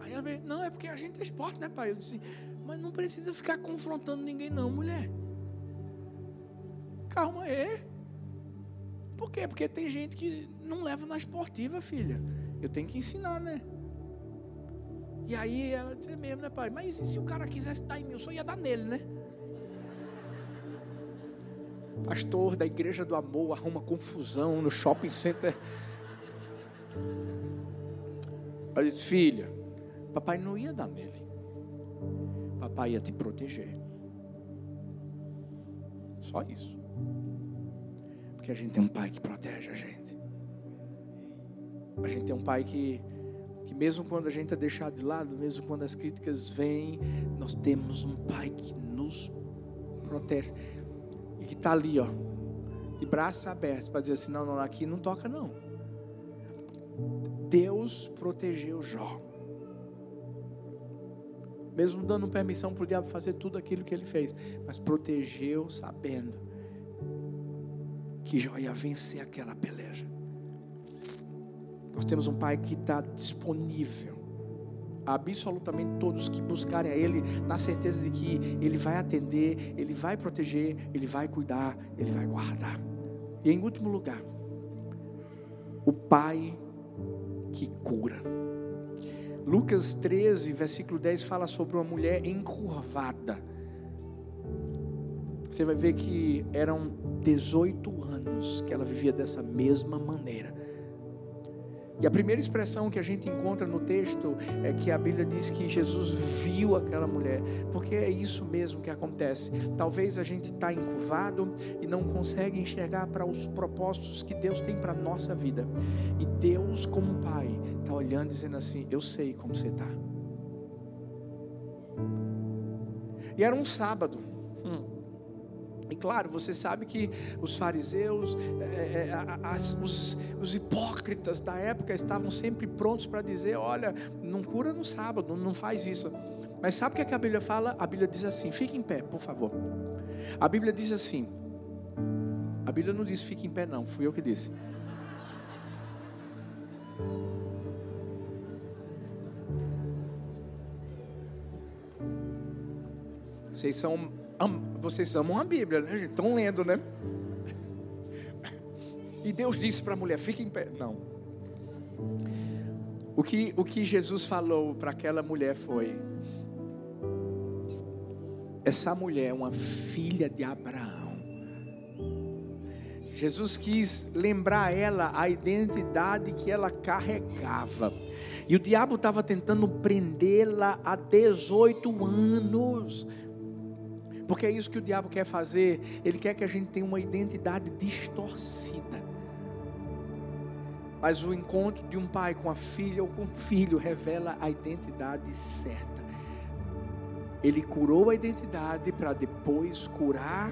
Aí ela veio, não, é porque a gente é esporte, né, pai? Eu disse, mas não precisa ficar confrontando ninguém, não, mulher. Calma aí. Por quê? Porque tem gente que não leva na esportiva, filha. Eu tenho que ensinar, né? E aí ela disse é mesmo, né, pai? Mas e se o cara quisesse dar em mim? Eu só ia dar nele, né? Pastor da igreja do amor arruma confusão no shopping center. Ela disse, filha, papai não ia dar nele. Papai ia te proteger. Só isso. Porque a gente tem um pai que protege a gente. A gente tem um pai que, que mesmo quando a gente é deixado de lado, mesmo quando as críticas vêm, nós temos um pai que nos protege. E que está ali, ó, de braços abertos, para dizer assim: não, não, aqui não toca, não. Deus protegeu Jó. Mesmo dando permissão para o diabo fazer tudo aquilo que ele fez, mas protegeu sabendo que Jó ia vencer aquela peleja. Nós temos um Pai que está disponível a absolutamente todos que buscarem a Ele, na certeza de que Ele vai atender, Ele vai proteger, Ele vai cuidar, Ele vai guardar. E em último lugar, o Pai que cura. Lucas 13, versículo 10 fala sobre uma mulher encurvada. Você vai ver que eram 18 anos que ela vivia dessa mesma maneira. E a primeira expressão que a gente encontra no texto é que a Bíblia diz que Jesus viu aquela mulher, porque é isso mesmo que acontece. Talvez a gente está encurvado e não consegue enxergar para os propósitos que Deus tem para a nossa vida. E Deus, como Pai, está olhando dizendo assim: Eu sei como você está. E era um sábado. Hum. E claro, você sabe que os fariseus, é, é, as, os, os, hipócritas da época estavam sempre prontos para dizer: olha, não cura no sábado, não faz isso. Mas sabe o que, é que a Bíblia fala? A Bíblia diz assim: fique em pé, por favor. A Bíblia diz assim: a Bíblia não diz fique em pé, não, fui eu que disse. Vocês são vocês amam a Bíblia, né? Estão lendo, né? E Deus disse para a mulher: fique em pé. Não. O que, o que Jesus falou para aquela mulher foi: essa mulher é uma filha de Abraão. Jesus quis lembrar ela a identidade que ela carregava. E o diabo estava tentando prendê-la há 18 anos. Porque é isso que o diabo quer fazer. Ele quer que a gente tenha uma identidade distorcida. Mas o encontro de um pai com a filha ou com o filho revela a identidade certa. Ele curou a identidade para depois curar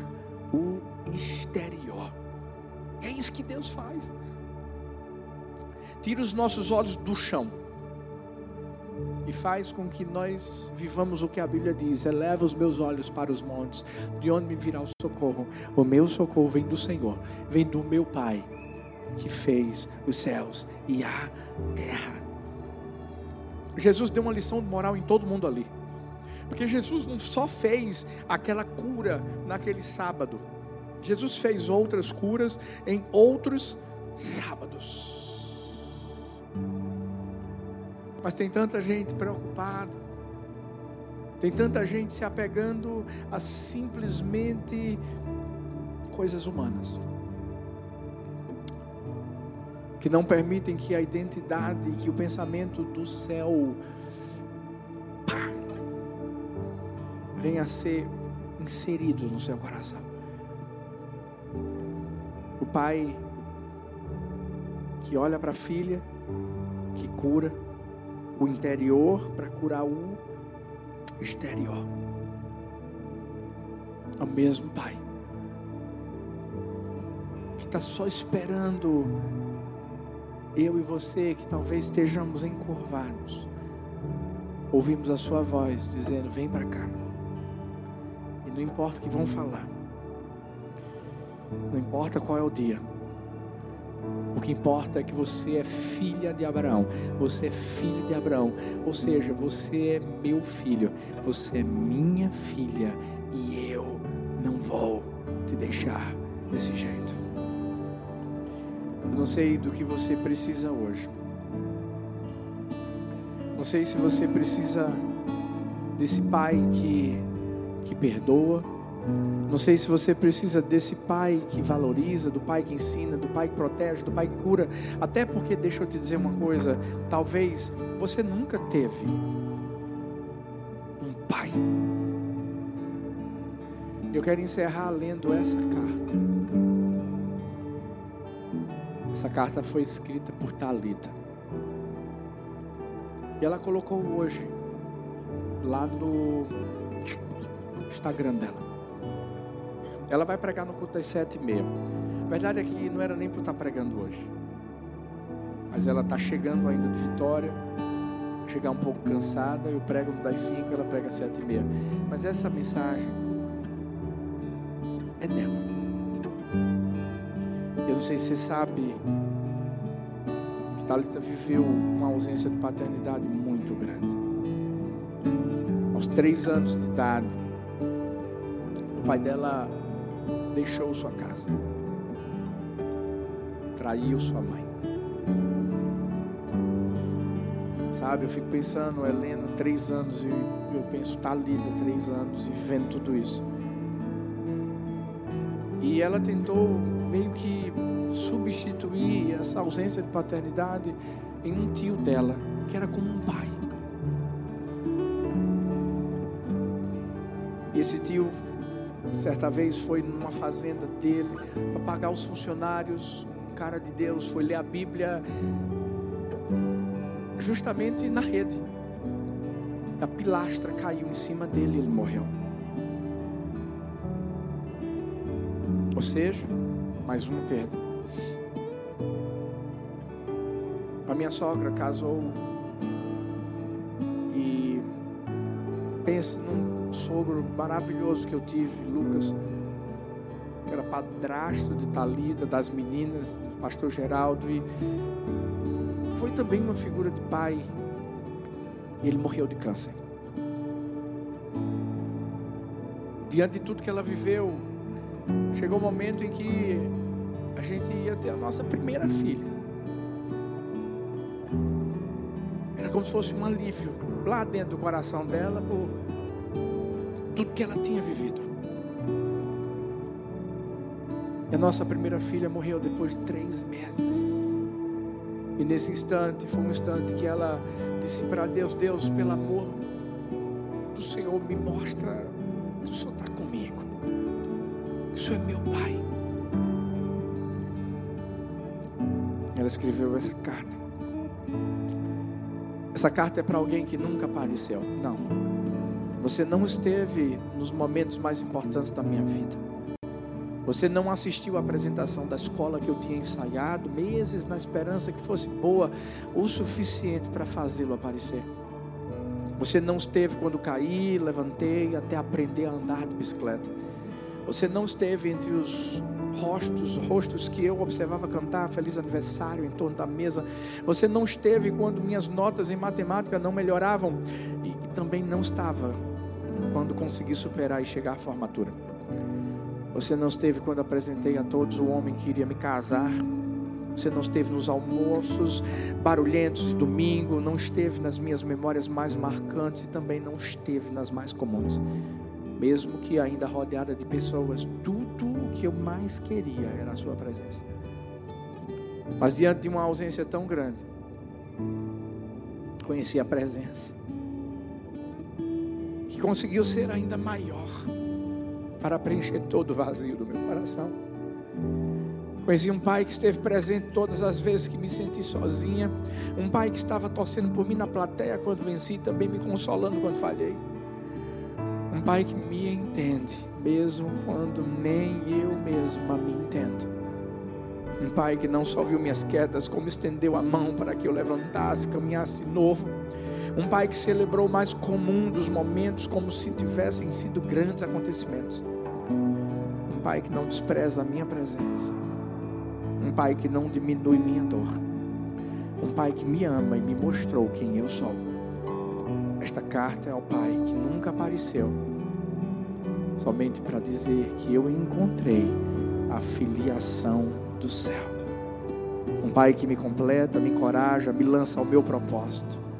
o exterior. É isso que Deus faz. Tira os nossos olhos do chão e faz com que nós vivamos o que a Bíblia diz: eleva os meus olhos para os montes, de onde me virá o socorro? O meu socorro vem do Senhor, vem do meu Pai, que fez os céus e a terra. Jesus deu uma lição de moral em todo mundo ali, porque Jesus não só fez aquela cura naquele sábado, Jesus fez outras curas em outros sábados. Mas tem tanta gente preocupada, tem tanta gente se apegando a simplesmente coisas humanas, que não permitem que a identidade, que o pensamento do céu pá, venha a ser inserido no seu coração. O pai que olha para a filha, que cura, o interior para curar o exterior. É o mesmo Pai que está só esperando eu e você que talvez estejamos encurvados. Ouvimos a Sua voz dizendo: Vem para cá. E não importa o que vão falar, não importa qual é o dia. O que importa é que você é filha de Abraão. Você é filho de Abraão. Ou seja, você é meu filho. Você é minha filha. E eu não vou te deixar desse jeito. Eu não sei do que você precisa hoje. Não sei se você precisa desse pai que, que perdoa não sei se você precisa desse pai que valoriza, do pai que ensina, do pai que protege, do pai que cura. Até porque, deixa eu te dizer uma coisa: talvez você nunca teve um pai. Eu quero encerrar lendo essa carta. Essa carta foi escrita por Talita. E ela colocou hoje lá no Instagram dela. Ela vai pregar no culto das sete e meia. A verdade é que não era nem para estar pregando hoje. Mas ela está chegando ainda de Vitória. Chegar um pouco cansada. Eu prego das cinco, ela prega às sete e meia. Mas essa mensagem é dela. Eu não sei se você sabe que Thalita viveu uma ausência de paternidade muito grande. Aos três anos de idade, o pai dela deixou sua casa, traiu sua mãe. Sabe, eu fico pensando, Helena, três anos, e eu penso, Thalita, três anos, e vivendo tudo isso. E ela tentou meio que substituir essa ausência de paternidade em um tio dela, que era como um pai. E esse tio, certa vez, foi numa fazenda dele para pagar os funcionários. Um cara de Deus foi ler a Bíblia justamente na rede. A pilastra caiu em cima dele e ele morreu. Ou seja, mais uma perda. A minha sogra casou pense num sogro maravilhoso que eu tive, Lucas, que era padrasto de Talita, das meninas, do pastor Geraldo e foi também uma figura de pai. E ele morreu de câncer. Diante de tudo que ela viveu, chegou o um momento em que a gente ia ter a nossa primeira filha. Era como se fosse um alívio lá dentro do coração dela por tudo que ela tinha vivido. E a nossa primeira filha morreu depois de três meses. E nesse instante, foi um instante que ela disse para Deus: Deus, pelo amor do Senhor, me mostra que o Senhor está comigo, que o Senhor é meu Pai. Ela escreveu essa carta. Essa carta é para alguém que nunca apareceu. Não. Você não esteve nos momentos mais importantes da minha vida. Você não assistiu à apresentação da escola que eu tinha ensaiado meses na esperança que fosse boa o suficiente para fazê-lo aparecer. Você não esteve quando caí, levantei até aprender a andar de bicicleta. Você não esteve entre os rostos, rostos que eu observava cantar feliz aniversário em torno da mesa. Você não esteve quando minhas notas em matemática não melhoravam e, e também não estava quando consegui superar e chegar à formatura. Você não esteve quando apresentei a todos o homem que iria me casar. Você não esteve nos almoços barulhentos de domingo, não esteve nas minhas memórias mais marcantes e também não esteve nas mais comuns. Mesmo que ainda rodeada de pessoas, tudo que eu mais queria era a sua presença. Mas diante de uma ausência tão grande, conheci a presença que conseguiu ser ainda maior para preencher todo o vazio do meu coração. Conheci um pai que esteve presente todas as vezes que me senti sozinha. Um pai que estava torcendo por mim na plateia quando venci, também me consolando quando falhei. Um pai que me entende, mesmo quando nem eu mesma me entendo. Um pai que não só viu minhas quedas, como estendeu a mão para que eu levantasse, caminhasse de novo. Um pai que celebrou o mais comum dos momentos como se tivessem sido grandes acontecimentos. Um pai que não despreza a minha presença. Um pai que não diminui minha dor. Um pai que me ama e me mostrou quem eu sou. Esta carta é ao pai que nunca apareceu, somente para dizer que eu encontrei a filiação do céu. Um pai que me completa, me encoraja, me lança ao meu propósito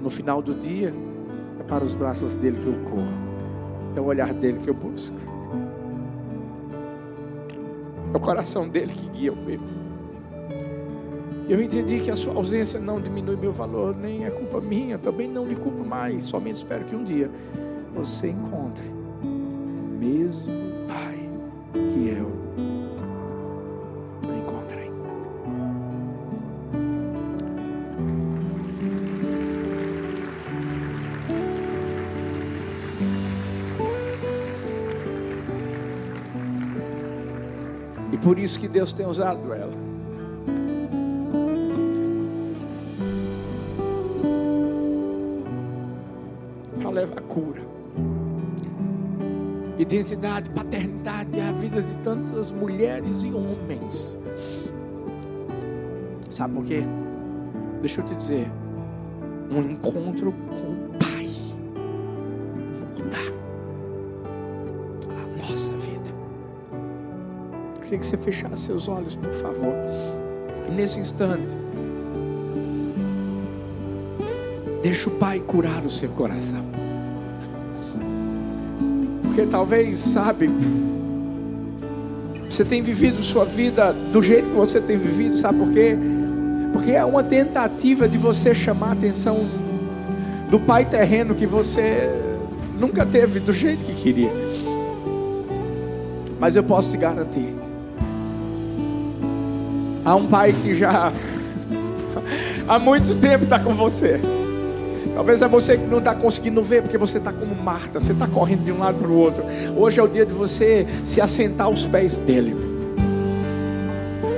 no final do dia, é para os braços dele que eu corro, é o olhar dele que eu busco, é o coração dele que guia o meu. Eu entendi que a sua ausência não diminui meu valor, nem é culpa minha, também não lhe culpo mais. Somente espero que um dia você encontre mesmo Pai que eu por isso que Deus tem usado ela. Identidade, paternidade à vida de tantas mulheres e homens. Sabe por quê? Deixa eu te dizer, um encontro com queria que você fechasse seus olhos, por favor. Nesse instante, Deixa o Pai curar o seu coração. Porque talvez, sabe, você tem vivido sua vida do jeito que você tem vivido, sabe por quê? Porque é uma tentativa de você chamar a atenção do pai terreno que você nunca teve do jeito que queria. Mas eu posso te garantir: há um pai que já há muito tempo está com você. Talvez é você que não está conseguindo ver, porque você está como Marta, você está correndo de um lado para o outro. Hoje é o dia de você se assentar aos pés dele.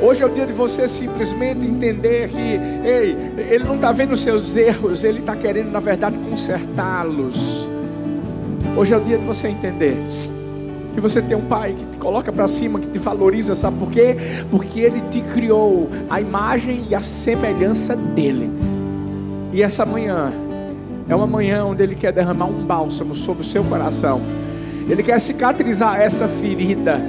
Hoje é o dia de você simplesmente entender que, ei, ele não está vendo os seus erros, ele está querendo, na verdade, consertá-los. Hoje é o dia de você entender que você tem um pai que te coloca para cima, que te valoriza, sabe por quê? Porque ele te criou a imagem e a semelhança dele. E essa manhã é uma manhã onde Ele quer derramar um bálsamo sobre o seu coração. Ele quer cicatrizar essa ferida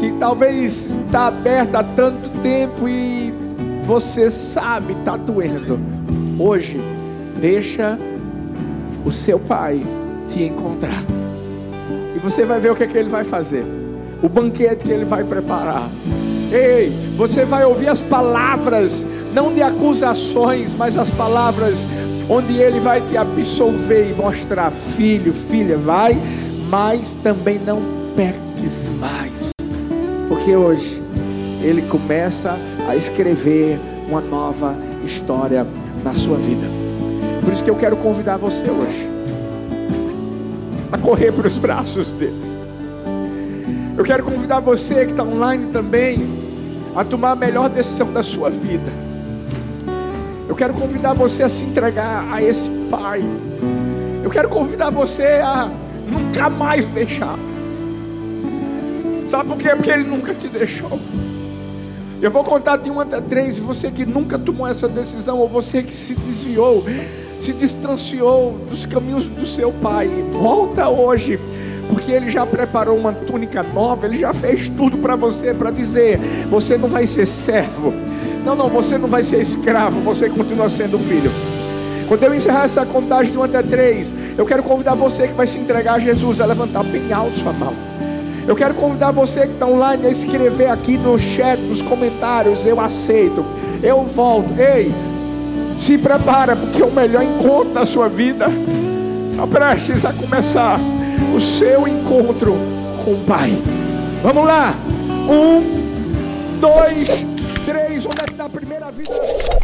que talvez está aberta há tanto tempo e você sabe está doendo. Hoje, deixa o seu Pai te encontrar. E você vai ver o que, é que Ele vai fazer. O banquete que Ele vai preparar. Ei, você vai ouvir as palavras, não de acusações, mas as palavras onde Ele vai te absolver e mostrar, filho, filha, vai, mas também não peques mais, porque hoje Ele começa a escrever uma nova história na sua vida. Por isso que eu quero convidar você hoje a correr para os braços dele. Eu quero convidar você que está online também a tomar a melhor decisão da sua vida. Eu quero convidar você a se entregar a esse Pai. Eu quero convidar você a nunca mais deixar. Sabe por quê? Porque Ele nunca te deixou. Eu vou contar de um até três. Você que nunca tomou essa decisão, ou você que se desviou, se distanciou dos caminhos do seu Pai, volta hoje porque Ele já preparou uma túnica nova, Ele já fez tudo para você, para dizer: você não vai ser servo, não, não, você não vai ser escravo, você continua sendo filho. Quando eu encerrar essa contagem de 1 até 3, eu quero convidar você que vai se entregar a Jesus a levantar bem alto sua mão. Eu quero convidar você que está online a escrever aqui no chat, nos comentários, eu aceito, eu volto. Ei, se prepara, porque é o melhor encontro da sua vida está prestes a começar o seu encontro com o Pai. Vamos lá. Um, dois, três. É que está a primeira vida?